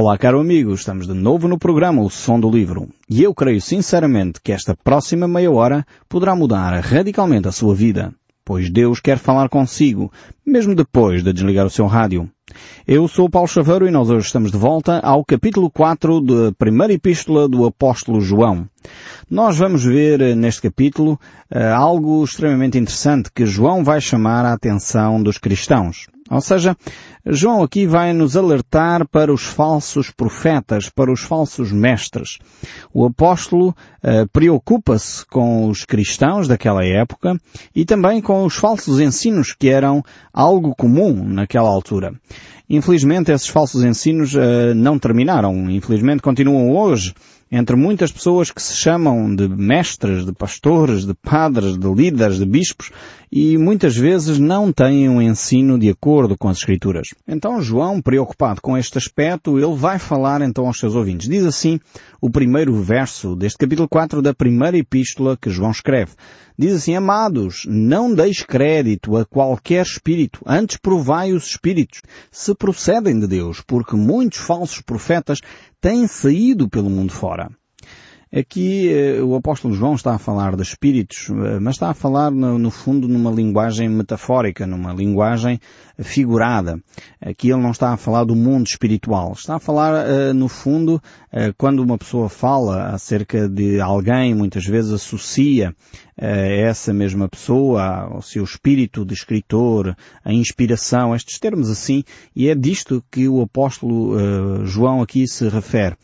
Olá, caro amigo, estamos de novo no programa O Som do Livro e eu creio sinceramente que esta próxima meia hora poderá mudar radicalmente a sua vida, pois Deus quer falar consigo, mesmo depois de desligar o seu rádio. Eu sou Paulo Chaveiro e nós hoje estamos de volta ao capítulo 4 da primeira epístola do apóstolo João. Nós vamos ver neste capítulo uh, algo extremamente interessante que João vai chamar a atenção dos cristãos. Ou seja, João aqui vai nos alertar para os falsos profetas, para os falsos mestres. O apóstolo uh, preocupa-se com os cristãos daquela época e também com os falsos ensinos que eram algo comum naquela altura. Infelizmente esses falsos ensinos uh, não terminaram. Infelizmente continuam hoje entre muitas pessoas que se chamam de mestres, de pastores, de padres, de líderes, de bispos e muitas vezes não têm um ensino de acordo com as Escrituras. Então João, preocupado com este aspecto, ele vai falar então aos seus ouvintes. Diz assim o primeiro verso deste capítulo 4 da primeira epístola que João escreve. Diz assim, amados, não deis crédito a qualquer espírito, antes provai os espíritos, se procedem de Deus, porque muitos falsos profetas têm saído pelo mundo fora. Aqui eh, o apóstolo João está a falar de espíritos, eh, mas está a falar no, fundo numa linguagem metafórica, numa linguagem figurada. Aqui ele não está a falar do mundo espiritual. Está a falar, eh, no fundo, quando uma pessoa fala acerca de alguém, muitas vezes associa essa mesma pessoa ao seu espírito de escritor, a inspiração, estes termos assim, e é disto que o apóstolo João aqui se refere.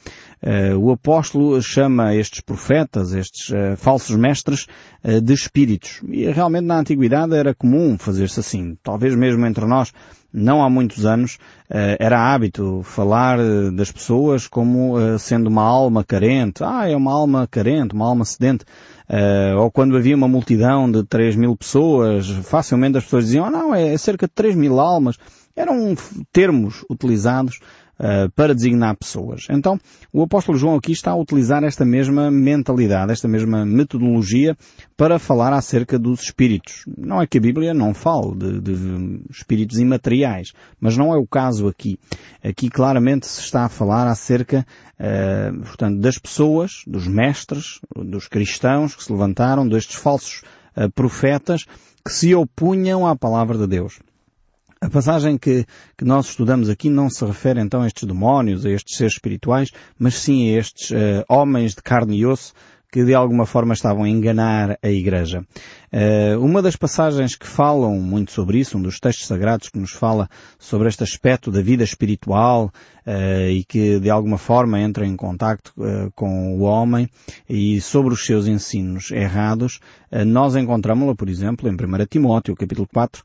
Uh, o apóstolo chama estes profetas, estes uh, falsos mestres, uh, de espíritos. E realmente na antiguidade era comum fazer-se assim. Talvez mesmo entre nós, não há muitos anos, era hábito falar das pessoas como sendo uma alma carente. Ah, é uma alma carente, uma alma sedente. ou quando havia uma multidão de 3 mil pessoas, facilmente as pessoas diziam, oh, não, é cerca de 3 mil almas. Eram termos utilizados uh, para designar pessoas. Então, o apóstolo João aqui está a utilizar esta mesma mentalidade, esta mesma metodologia para falar acerca dos espíritos. Não é que a Bíblia não fale de, de espíritos imateriais, mas não é o caso aqui. Aqui claramente se está a falar acerca, uh, portanto, das pessoas, dos mestres, dos cristãos que se levantaram, destes falsos uh, profetas que se opunham à palavra de Deus. A passagem que, que nós estudamos aqui não se refere então a estes demónios, a estes seres espirituais, mas sim a estes uh, homens de carne e osso que de alguma forma estavam a enganar a Igreja. Uh, uma das passagens que falam muito sobre isso, um dos textos sagrados que nos fala sobre este aspecto da vida espiritual uh, e que de alguma forma entra em contacto uh, com o homem e sobre os seus ensinos errados, nós encontramos-la, por exemplo, em 1 Timóteo, capítulo 4,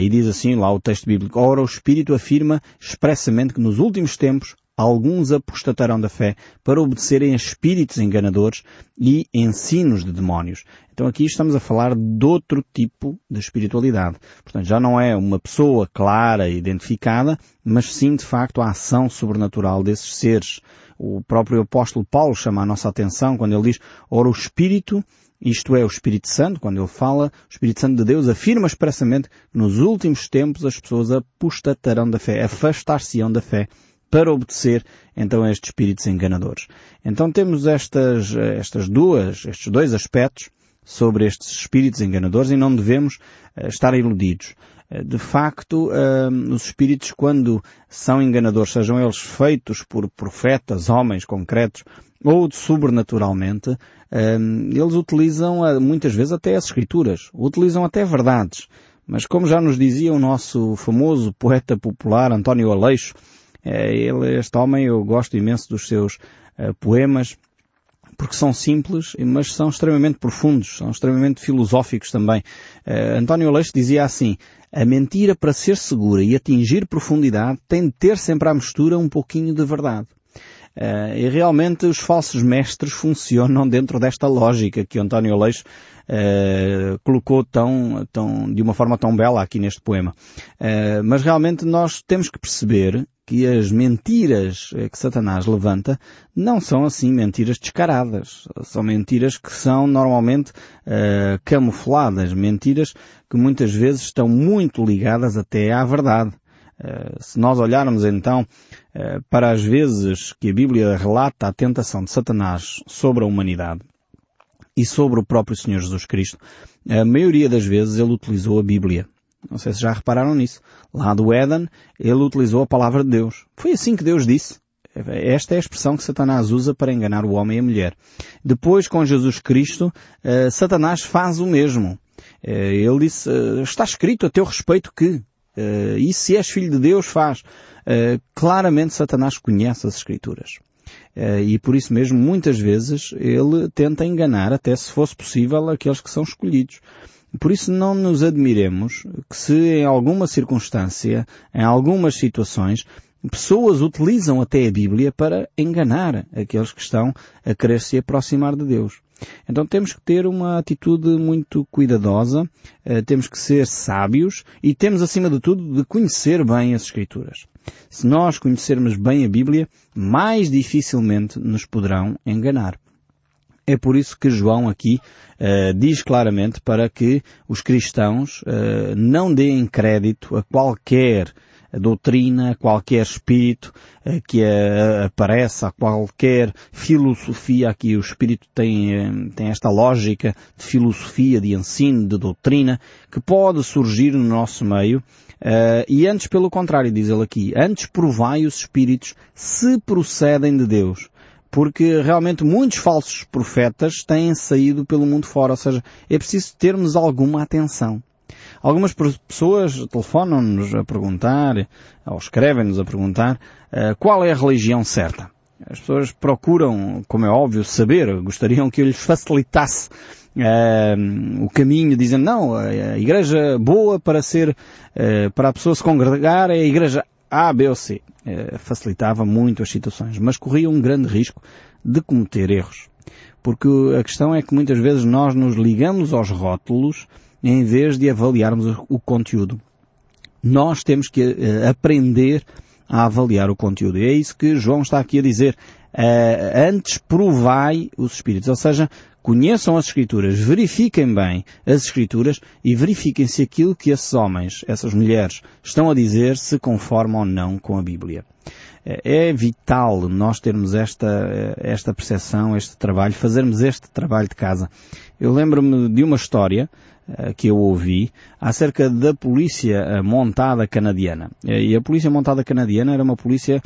e diz assim lá o texto bíblico, Ora o Espírito afirma expressamente que nos últimos tempos alguns apostatarão da fé para obedecerem a espíritos enganadores e ensinos de demónios. Então aqui estamos a falar de outro tipo de espiritualidade. Portanto, já não é uma pessoa clara e identificada, mas sim, de facto, a ação sobrenatural desses seres. O próprio apóstolo Paulo chama a nossa atenção quando ele diz, ora o Espírito isto é, o Espírito Santo, quando ele fala, o Espírito Santo de Deus afirma expressamente que nos últimos tempos as pessoas apostatarão da fé, afastar-se-ão da fé para obedecer então a estes espíritos enganadores. Então temos estas, estas duas, estes dois aspectos sobre estes espíritos enganadores e não devemos uh, estar iludidos. Uh, de facto, uh, os espíritos, quando são enganadores, sejam eles feitos por profetas, homens concretos, ou sobrenaturalmente, eles utilizam muitas vezes até as escrituras, utilizam até verdades. Mas como já nos dizia o nosso famoso poeta popular António Aleixo, ele, este homem, eu gosto imenso dos seus uh, poemas, porque são simples, mas são extremamente profundos, são extremamente filosóficos também. Uh, António Aleixo dizia assim, a mentira para ser segura e atingir profundidade tem de ter sempre à mistura um pouquinho de verdade. Uh, e realmente os falsos mestres funcionam dentro desta lógica que António Aleixo uh, colocou tão, tão, de uma forma tão bela aqui neste poema. Uh, mas realmente nós temos que perceber que as mentiras que Satanás levanta não são assim mentiras descaradas. São mentiras que são normalmente uh, camufladas, mentiras que muitas vezes estão muito ligadas até à verdade. se nós olharmos então para as vezes que a Bíblia relata a tentação de Satanás sobre a humanidade e sobre o próprio Senhor Jesus Cristo, a maioria das vezes ele utilizou a Bíblia. Não sei se já repararam nisso. Lá do Éden, ele utilizou a palavra de Deus. Foi assim que Deus disse. Esta é a expressão que Satanás usa para enganar o homem e a mulher. Depois, com Jesus Cristo, uh, Satanás faz o mesmo. Uh, ele disse, uh, está escrito a teu respeito que, e se és filho de Deus, faz. claramente Satanás conhece as Escrituras. e por isso mesmo, muitas vezes, ele tenta enganar, até se fosse possível, aqueles que são escolhidos. Por isso não nos admiremos que se em alguma circunstância, em algumas situações, pessoas utilizam até a Bíblia para enganar aqueles que estão a querer se aproximar de Deus. Então temos que ter uma atitude muito cuidadosa, eh, temos que ser sábios e temos acima de tudo de conhecer bem as Escrituras. Se nós conhecermos bem a Bíblia, mais dificilmente nos poderão enganar. É por isso que João aqui uh, diz claramente para que os cristãos uh, não deem crédito a qualquer doutrina, qualquer espírito eh, que apareça, qualquer filosofia, aqui o espírito tem, tem esta lógica de filosofia, de ensino, de doutrina, que pode surgir no nosso meio, e antes pelo contrário, diz ele aqui, antes provai os espíritos se procedem de Deus porque realmente muitos falsos profetas têm saído pelo mundo fora, ou seja, é preciso termos alguma atenção. Algumas pessoas telefonam-nos a perguntar, ou escrevem-nos a perguntar, uh, qual é a religião certa. As pessoas procuram, como é óbvio, saber, gostariam que eu lhes facilitasse uh, o caminho, dizendo, não, a igreja boa para ser, uh, para a pessoa se congregar é a igreja A, B ou C. facilitava muito as situações, mas corria um grande risco de cometer erros. Porque a questão é que muitas vezes nós nos ligamos aos rótulos em vez de avaliarmos o conteúdo. Nós temos que uh, aprender a avaliar o conteúdo. E é isso que João está aqui a dizer. Uh, antes provai os Espíritos. Ou seja, conheçam as Escrituras, verifiquem bem as Escrituras e verifiquem se aquilo que esses homens, essas mulheres, estão a dizer se conformam ou não com a Bíblia. É, é vital nós termos esta, esta percepção, este trabalho, fazermos este trabalho de casa. Eu lembro-me de uma história eh, que eu ouvi acerca da polícia eh, montada canadiana. Eh, e a polícia montada canadiana era uma polícia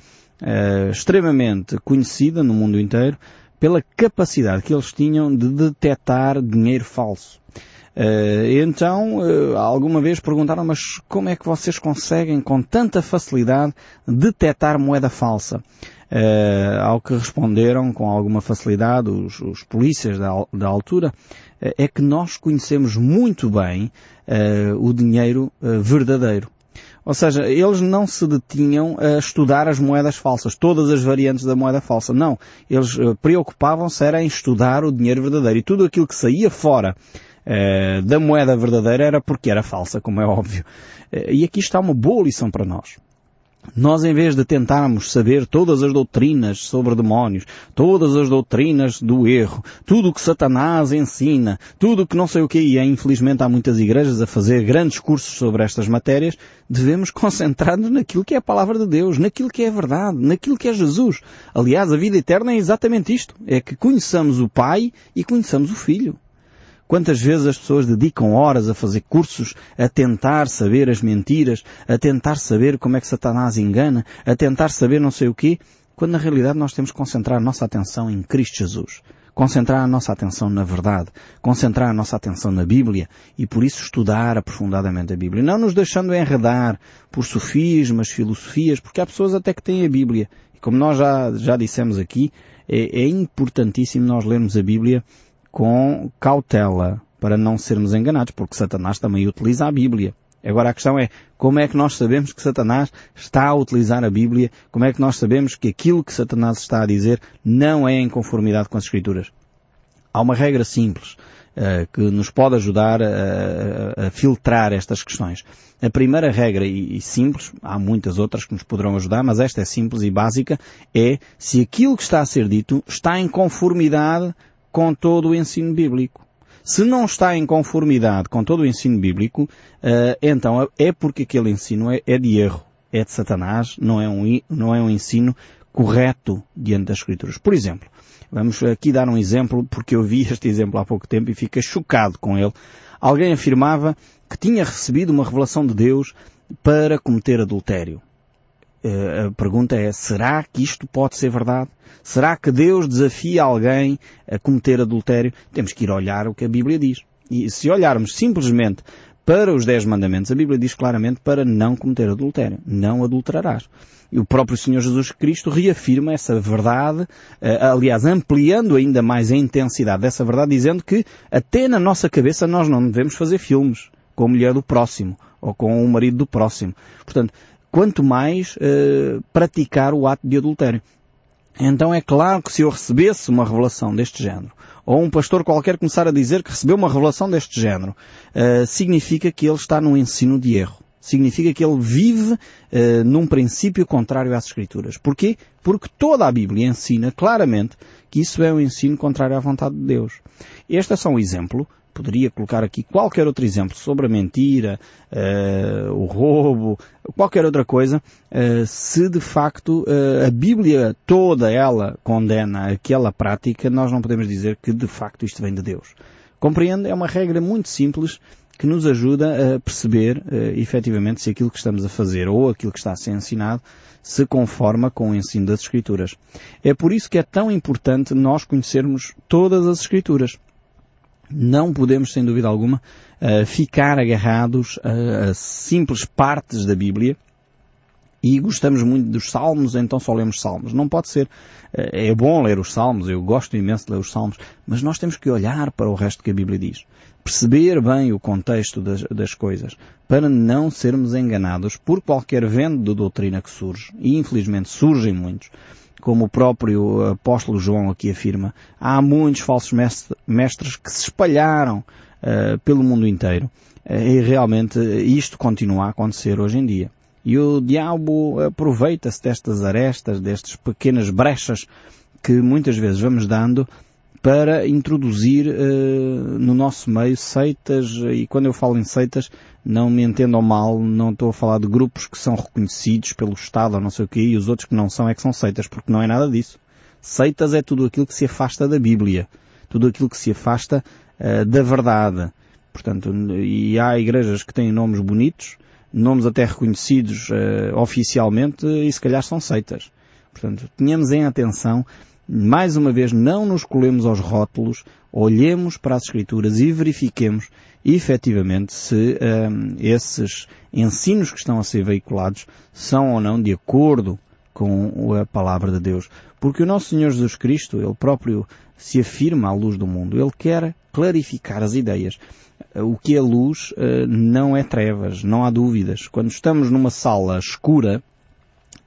extremamente conhecida no mundo inteiro pela capacidade que eles tinham de detectar dinheiro falso. Uh, então, uh, alguma vez perguntaram, mas como é que vocês conseguem com tanta facilidade detectar moeda falsa? Uh, ao que responderam com alguma facilidade os, os polícias da, da altura, uh, é que nós conhecemos muito bem uh, o dinheiro verdadeiro. Ou seja, eles não se detinham a estudar as moedas falsas, todas as variantes da moeda falsa. Não. Eles preocupavam-se era em estudar o dinheiro verdadeiro. E tudo aquilo que saía fora da moeda verdadeira era porque era falsa, como é óbvio. e aqui está uma boa lição para nós. Nós, em vez de tentarmos saber todas as doutrinas sobre demónios, todas as doutrinas do erro, tudo o que Satanás ensina, tudo o que não sei o que, e infelizmente há muitas igrejas a fazer grandes cursos sobre estas matérias, devemos concentrar-nos naquilo que é a palavra de Deus, naquilo que é a verdade, naquilo que é Jesus. Aliás, a vida eterna é exatamente isto. É que conheçamos o Pai e conheçamos o Filho. Quantas vezes as pessoas dedicam horas a fazer cursos, a tentar saber as mentiras, a tentar saber como é que Satanás engana, a tentar saber não sei o quê, quando na realidade nós temos que concentrar a nossa atenção em Cristo Jesus. Concentrar a nossa atenção na verdade, concentrar a nossa atenção na Bíblia e por isso estudar aprofundadamente a Bíblia. Não nos deixando enredar por sofismas, filosofias, porque há pessoas até que têm a Bíblia. Como nós já, já dissemos aqui, é, é importantíssimo nós lermos a Bíblia com cautela para não sermos enganados, porque Satanás também utiliza a Bíblia. Agora a questão é, como é que nós sabemos que Satanás está a utilizar a Bíblia? Como é que nós sabemos que aquilo que Satanás está a dizer não é em conformidade com as Escrituras? Há uma regra simples uh, que nos pode ajudar a, a, filtrar estas questões. A primeira regra, e, e simples, há muitas outras que nos poderão ajudar, mas esta é simples e básica, é se aquilo que está a ser dito está em conformidade com todo o ensino bíblico. Se não está em conformidade com todo o ensino bíblico, uh, então é porque aquele ensino é, é de erro. é de Satanás, não é um, não é um ensino correto diante das Escrituras. Por exemplo, vamos aqui dar um exemplo, porque eu vi este exemplo há pouco tempo e fiquei chocado com ele. Alguém afirmava que tinha recebido uma revelação de Deus para cometer adultério. Eh, a pergunta é, será que isto pode ser verdade? Será que Deus desafia alguém a cometer adultério? Temos que ir olhar o que a Bíblia diz. E se olharmos simplesmente para os Dez Mandamentos, a Bíblia diz claramente para não cometer adultério. Não adulterarás. E o próprio Senhor Jesus Cristo reafirma essa verdade, eh, aliás, ampliando ainda mais a intensidade dessa verdade, dizendo que até na nossa cabeça nós não devemos fazer filmes com a mulher do próximo ou com o marido do próximo. Portanto, quanto mais uh, praticar o ato de adultério. Então é claro que se eu recebesse uma revelação deste género, ou um pastor qualquer começar a dizer que recebeu uma revelação deste género, uh, significa que ele está num ensino de erro. Significa que ele vive uh, num princípio contrário às Escrituras. Porquê? Porque toda a Bíblia ensina claramente que isso é um ensino contrário à vontade de Deus. Este é só um exemplo poderia colocar aqui qualquer outro exemplo sobre a mentira, uh, o roubo, qualquer outra coisa, uh, se de facto uh, a Bíblia toda ela condena aquela prática, nós não podemos dizer que de facto isto vem de Deus. Compreende? É uma regra muito simples que nos ajuda a perceber efetivamente se aquilo que estamos a fazer ou aquilo que está a ser ensinado se conforma com o ensino das Escrituras. É por isso que é tão importante nós conhecermos todas as Escrituras não podemos, sem dúvida alguma, uh, ficar agarrados a, simples partes da Bíblia e gostamos muito dos Salmos, então só lemos Salmos. Não pode ser. Uh, é bom ler os Salmos, eu gosto imenso de ler os Salmos, mas nós temos que olhar para o resto que a Bíblia diz. Perceber bem o contexto das, das coisas, para não sermos enganados por qualquer vento de doutrina que surge. E infelizmente surgem muitos como o próprio apóstolo João aqui afirma, há muitos falsos mestres que se espalharam uh, pelo mundo inteiro. Uh, e realmente isto continua a acontecer hoje em dia. E o diabo aproveita-se destas arestas, destas pequenas brechas que muitas vezes vamos dando para introduzir uh, no nosso meio seitas, e quando eu falo em seitas, não me entendam mal, não estou a falar de grupos que são reconhecidos pelo Estado ou não sei o quê, e os outros que não são é que são seitas, porque não é nada disso. Seitas é tudo aquilo que se afasta da Bíblia, tudo aquilo que se afasta uh, da verdade. Portanto, e há igrejas que têm nomes bonitos, nomes até reconhecidos uh, oficialmente, e se calhar são seitas. Portanto, tenhamos em atenção mais uma vez, não nos colemos aos rótulos, olhemos para as Escrituras e verifiquemos efetivamente se um, esses ensinos que estão a ser veiculados são ou não de acordo com a palavra de Deus. Porque o nosso Senhor Jesus Cristo, Ele próprio se afirma à luz do mundo. Ele quer clarificar as ideias. O que é luz uh, não é trevas, não há dúvidas. Quando estamos numa sala escura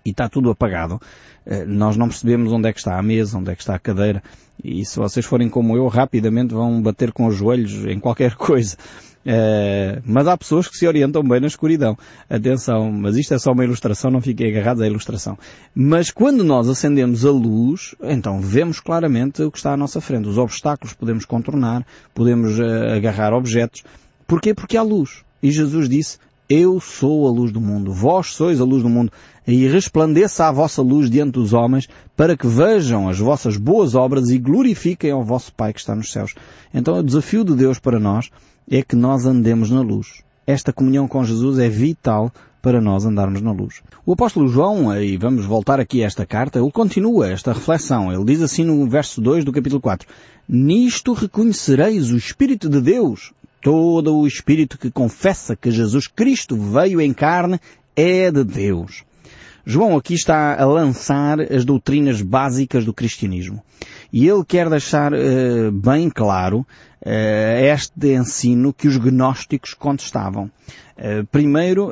e está tudo apagado, eh, nós não percebemos onde é que está a mesa, onde é que está a cadeira, e se vocês forem como eu, rapidamente vão bater com os joelhos em qualquer coisa. Uh, mas há pessoas que se orientam bem na escuridão. Atenção, mas isto é só uma ilustração, não fiquem agarrados à ilustração. Mas quando nós acendemos a luz, então vemos claramente o que está à nossa frente. Os obstáculos podemos contornar, podemos uh, agarrar objetos. Porquê? Porque há luz. E Jesus disse, eu sou a luz do mundo, vós sois a luz do mundo e resplandeça a vossa luz diante dos homens, para que vejam as vossas boas obras e glorifiquem ao vosso Pai que está nos céus. Então o desafio de Deus para nós é que nós andemos na luz. Esta comunhão com Jesus é vital para nós andarmos na luz. O apóstolo João, e vamos voltar aqui a esta carta, ele continua esta reflexão. Ele diz assim no verso 2 do capítulo 4, Nisto reconhecereis o Espírito de Deus. Todo o Espírito que confessa que Jesus Cristo veio em carne é de Deus. João aqui está a lançar as doutrinas básicas do cristianismo. E ele quer deixar uh, bem claro uh, este ensino que os gnósticos contestavam. Uh, primeiro,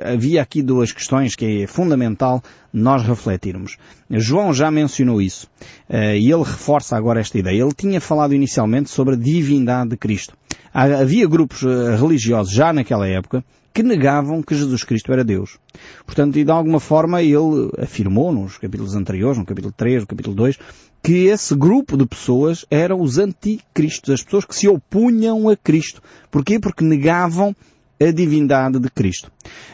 havia aqui duas questões que é fundamental nós refletirmos. João já mencionou isso. e ele reforça agora esta ideia. Ele tinha falado inicialmente sobre a divindade de Cristo. Havia grupos religiosos já naquela época que negavam que Jesus Cristo era Deus. Portanto, e de alguma forma ele afirmou nos capítulos anteriores, no capítulo 3, no capítulo 2, que esse grupo de pessoas eram os anticristos, as pessoas que se opunham a Cristo. Porquê? Porque negavam a divindade de Cristo.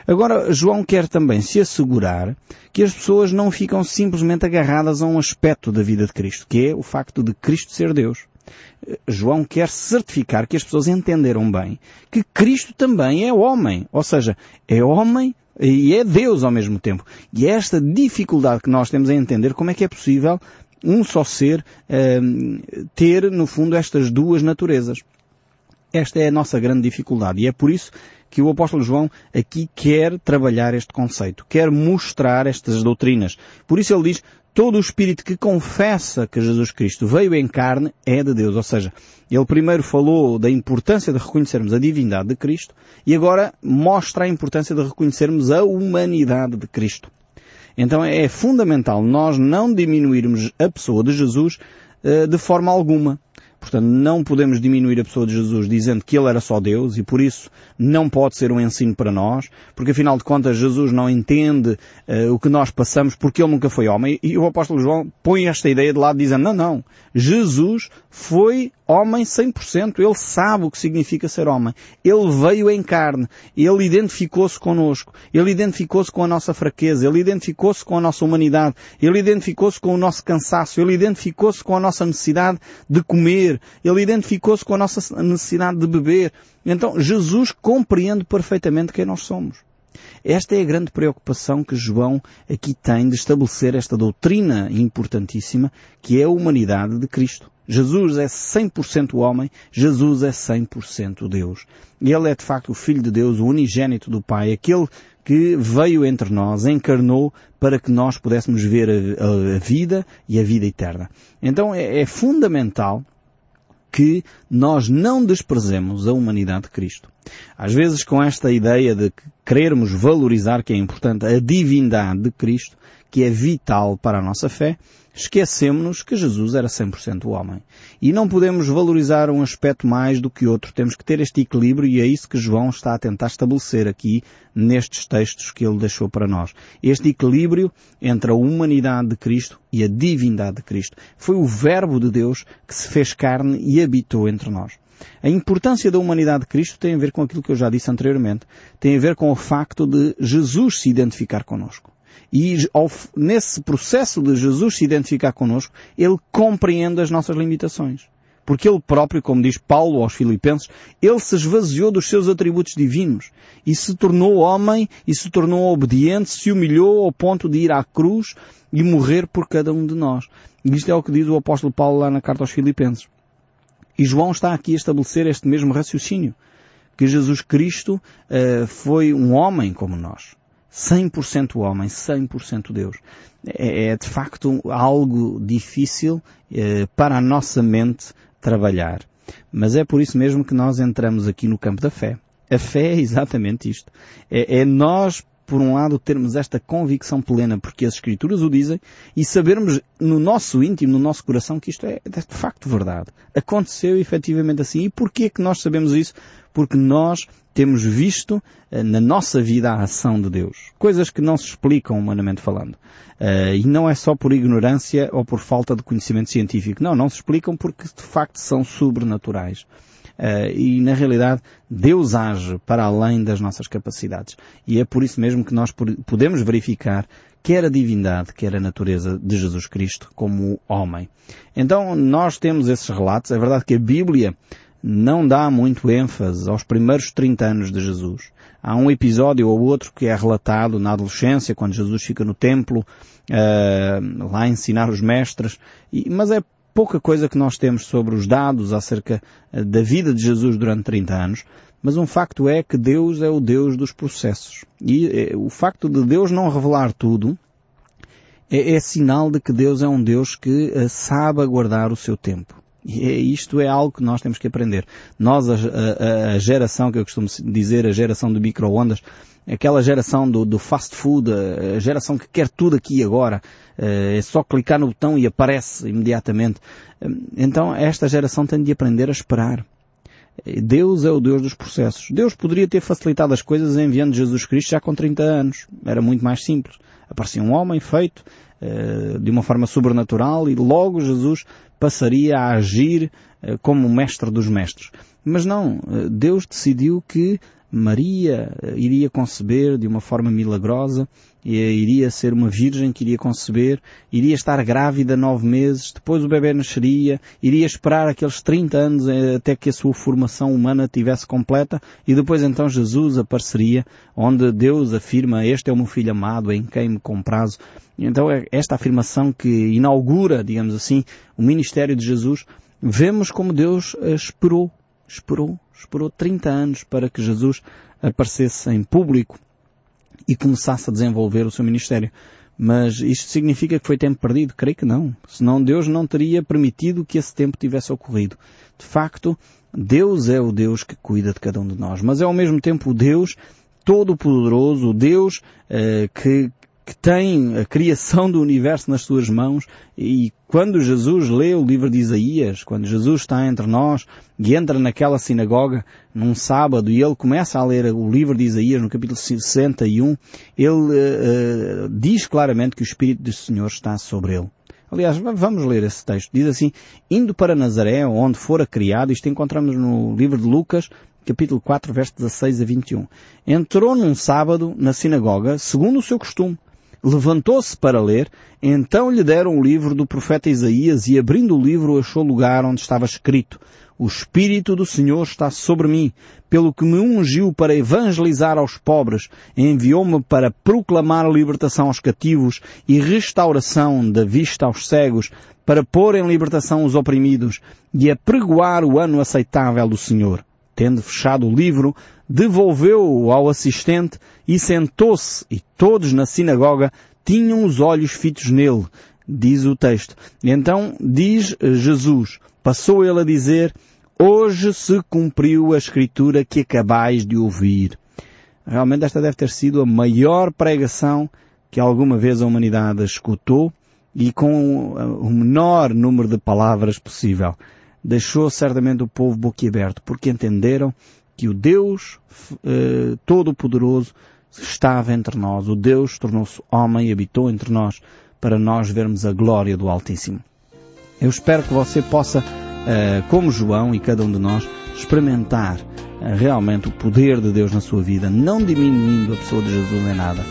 Agora, João quer também se assegurar que as pessoas não ficam simplesmente agarradas a um aspecto da vida de Cristo, que é o facto de Cristo ser Deus. João quer certificar que as pessoas entenderam bem que Cristo também é homem, ou seja, é homem e é Deus ao mesmo tempo. E é esta dificuldade que nós temos a entender como é que é possível um só ser uh, ter, no fundo, estas duas naturezas. Esta é a nossa grande dificuldade e é por isso que o apóstolo João aqui quer trabalhar este conceito, quer mostrar estas doutrinas. Por isso ele diz, todo o espírito que confessa que Jesus Cristo veio em carne é de Deus. Ou seja, ele primeiro falou da importância de reconhecermos a divindade de Cristo e agora mostra a importância de reconhecermos a humanidade de Cristo. Então é fundamental nós não diminuirmos a pessoa de Jesus uh, de forma alguma. Portanto, não podemos diminuir a pessoa de Jesus dizendo que ele era só Deus e por isso não pode ser um ensino para nós, porque afinal de contas Jesus não entende uh, o que nós passamos porque ele nunca foi homem. E o apóstolo João põe esta ideia de lado dizendo, não, não, Jesus foi homem 100%. Ele sabe o que significa ser homem. Ele veio em carne. Ele identificou-se connosco. Ele identificou-se com a nossa fraqueza. Ele identificou-se com a nossa humanidade. Ele identificou-se com o nosso cansaço. Ele identificou-se com a nossa necessidade de comer. Ele identificou-se com a nossa necessidade de beber. Então, Jesus compreende perfeitamente quem nós somos. Esta é a grande preocupação que João aqui tem de estabelecer esta doutrina importantíssima que é a humanidade de Cristo. Jesus é 100% homem, Jesus é 100% Deus. Ele é de facto o Filho de Deus, o unigênito do Pai, aquele que veio entre nós, encarnou para que nós pudéssemos ver a, a vida e a vida eterna. Então é, é fundamental que nós não desprezemos a humanidade de Cristo. Às vezes com esta ideia de querermos valorizar que é importante a divindade de Cristo, que é vital para a nossa fé, esquecemos-nos que Jesus era 100% homem. E não podemos valorizar um aspecto mais do que outro. Temos que ter este equilíbrio e é isso que João está a tentar estabelecer aqui nestes textos que ele deixou para nós. Este equilíbrio entre a humanidade de Cristo e a divindade de Cristo. Foi o Verbo de Deus que se fez carne e habitou entre nós. A importância da humanidade de Cristo tem a ver com aquilo que eu já disse anteriormente. Tem a ver com o facto de Jesus se identificar connosco. E ao, nesse processo de Jesus se identificar connosco, Ele compreende as nossas limitações. Porque Ele próprio, como diz Paulo aos Filipenses, Ele se esvaziou dos seus atributos divinos e se tornou homem e se tornou obediente, se humilhou ao ponto de ir à cruz e morrer por cada um de nós. E isto é o que diz o apóstolo Paulo lá na carta aos Filipenses. E João está aqui a estabelecer este mesmo raciocínio. Que Jesus Cristo uh, foi um homem como nós. 100% homem, 100% Deus. É, é, de facto algo difícil eh, para a nossa mente trabalhar. Mas é por isso mesmo que nós entramos aqui no campo da fé. A fé é exatamente isto. É, é nós, por um lado, termos esta convicção plena, porque as Escrituras o dizem, e sabermos no nosso íntimo, no nosso coração, que isto é de facto verdade. Aconteceu efetivamente assim. E porquê é que nós sabemos isso? Porque nós temos visto uh, na nossa vida a ação de Deus. Coisas que não se explicam humanamente falando. Uh, e não é só por ignorância ou por falta de conhecimento científico. Não, não se explicam porque de facto são sobrenaturais. Uh, e na realidade Deus age para além das nossas capacidades. E é por isso mesmo que nós podemos verificar quer a divindade, quer a natureza de Jesus Cristo como homem. Então nós temos esses relatos. É verdade que a Bíblia não dá muito ênfase aos primeiros 30 anos de Jesus. Há um episódio ou outro que é relatado na adolescência, quando Jesus fica no templo, uh, lá a ensinar os mestres, e, mas é pouca coisa que nós temos sobre os dados acerca uh, da vida de Jesus durante 30 anos, mas um facto é que Deus é o Deus dos processos. E uh, o facto de Deus não revelar tudo é, é, sinal de que Deus é um Deus que sabe aguardar o seu tempo. E isto é algo que nós temos que aprender. Nós, a, a, a geração que eu costumo dizer, a geração de micro-ondas, aquela geração do, do, fast food, a geração que quer tudo aqui agora, eh, é só clicar no botão e aparece imediatamente. Então esta geração tem de aprender a esperar. Deus é o Deus dos processos. Deus poderia ter facilitado as coisas enviando Jesus Cristo já com 30 anos. Era muito mais simples. Aparecia um homem feito uh, de uma forma sobrenatural e logo Jesus passaria a agir como o mestre dos mestres. Mas não, Deus decidiu que Maria eh, iria conceber de uma forma milagrosa, iria ser uma virgem que iria conceber, iria estar grávida nove meses, depois o bebê nasceria, iria esperar aqueles 30 anos eh, até que a sua formação humana tivesse completa e depois então Jesus apareceria, onde Deus afirma, este é o meu filho amado em quem me comprazo. Então é esta afirmação que inaugura, digamos assim, o ministério de Jesus, vemos como Deus eh, esperou esperou, esperou 30 anos para que Jesus aparecesse em público e começasse a desenvolver o seu ministério. Mas isto significa que foi tempo perdido? Creio que não. Senão Deus não teria permitido que esse tempo tivesse ocorrido. De facto, Deus é o Deus que cuida de cada um de nós, mas é ao mesmo tempo o Deus Todo-Poderoso, o Deus eh, que, que tem a criação do universo nas suas mãos e quando Jesus lê o livro de Isaías, quando Jesus está entre nós e entra naquela sinagoga num sábado e ele começa a ler o livro de Isaías no capítulo 61, ele uh, diz claramente que o Espírito do Senhor está sobre ele. Aliás, vamos ler esse texto. Diz assim, indo para Nazaré, onde fora criado, isto encontramos no livro de Lucas, capítulo 4, versos 16 a 21. Entrou num sábado na sinagoga, segundo o seu costume levantou-se para ler, então lhe deram o livro do profeta Isaías e abrindo o livro achou lugar onde estava escrito o Espírito do Senhor está sobre mim, pelo que me ungiu para evangelizar aos pobres, enviou-me para proclamar a libertação aos cativos e restauração da vista aos cegos, para pôr em libertação os oprimidos e a pregoar o ano aceitável do Senhor. Tendo fechado o livro, devolveu-o ao assistente e sentou-se, e todos na sinagoga tinham os olhos fitos nele, diz o texto. Então diz Jesus, passou ele a dizer, hoje se cumpriu a escritura que acabais de ouvir. Realmente esta deve ter sido a maior pregação que alguma vez a humanidade escutou e com o menor número de palavras possível. Deixou certamente o povo boquiaberto, porque entenderam que o Deus eh, Todo-Poderoso estava entre nós. O Deus tornou-se homem e habitou entre nós para nós vermos a glória do Altíssimo. Eu espero que você possa, eh, como João e cada um de nós, experimentar eh, realmente o poder de Deus na sua vida, não diminuindo a pessoa de Jesus em nada.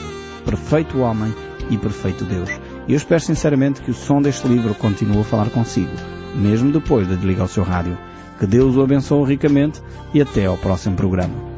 Perfeito homem e perfeito Deus. E eu espero sinceramente que o som deste livro continue a falar consigo, mesmo depois de desligar o seu rádio. Que Deus o abençoe ricamente e até ao próximo programa.